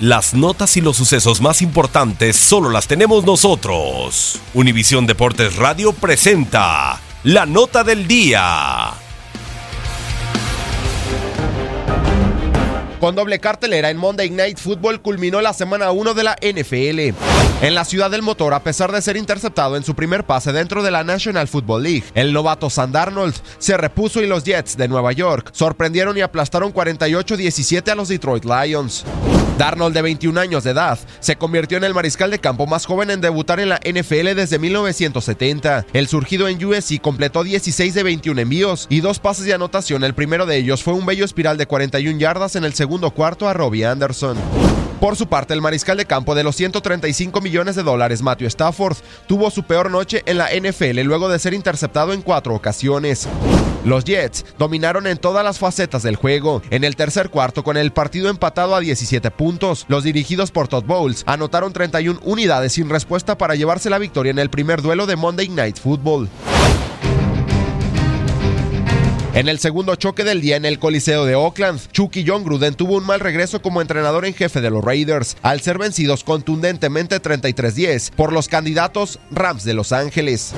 Las notas y los sucesos más importantes solo las tenemos nosotros. Univisión Deportes Radio presenta la nota del día. Con doble cartelera en Monday Night Football culminó la semana 1 de la NFL. En la ciudad del motor, a pesar de ser interceptado en su primer pase dentro de la National Football League, el novato Sand Arnold se repuso y los Jets de Nueva York sorprendieron y aplastaron 48-17 a los Detroit Lions. Darnold, de 21 años de edad, se convirtió en el mariscal de campo más joven en debutar en la NFL desde 1970. El surgido en USC completó 16 de 21 envíos y dos pases de anotación. El primero de ellos fue un bello espiral de 41 yardas en el segundo cuarto a Robbie Anderson. Por su parte, el mariscal de campo de los 135 millones de dólares, Matthew Stafford, tuvo su peor noche en la NFL luego de ser interceptado en cuatro ocasiones. Los Jets dominaron en todas las facetas del juego. En el tercer cuarto, con el partido empatado a 17 puntos, los dirigidos por Todd Bowles anotaron 31 unidades sin respuesta para llevarse la victoria en el primer duelo de Monday Night Football. En el segundo choque del día en el Coliseo de Oakland, Chucky John Gruden tuvo un mal regreso como entrenador en jefe de los Raiders, al ser vencidos contundentemente 33-10 por los candidatos Rams de Los Ángeles.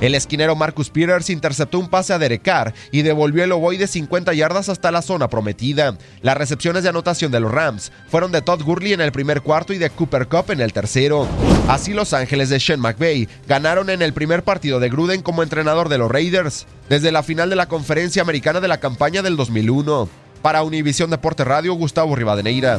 El esquinero Marcus Peters interceptó un pase a Derek Carr y devolvió el ovoide 50 yardas hasta la zona prometida. Las recepciones de anotación de los Rams fueron de Todd Gurley en el primer cuarto y de Cooper Cup en el tercero. Así Los Ángeles de Sean McVay ganaron en el primer partido de Gruden como entrenador de los Raiders, desde la final de la conferencia americana de la campaña del 2001. Para Univisión Deporte Radio, Gustavo Rivadeneira.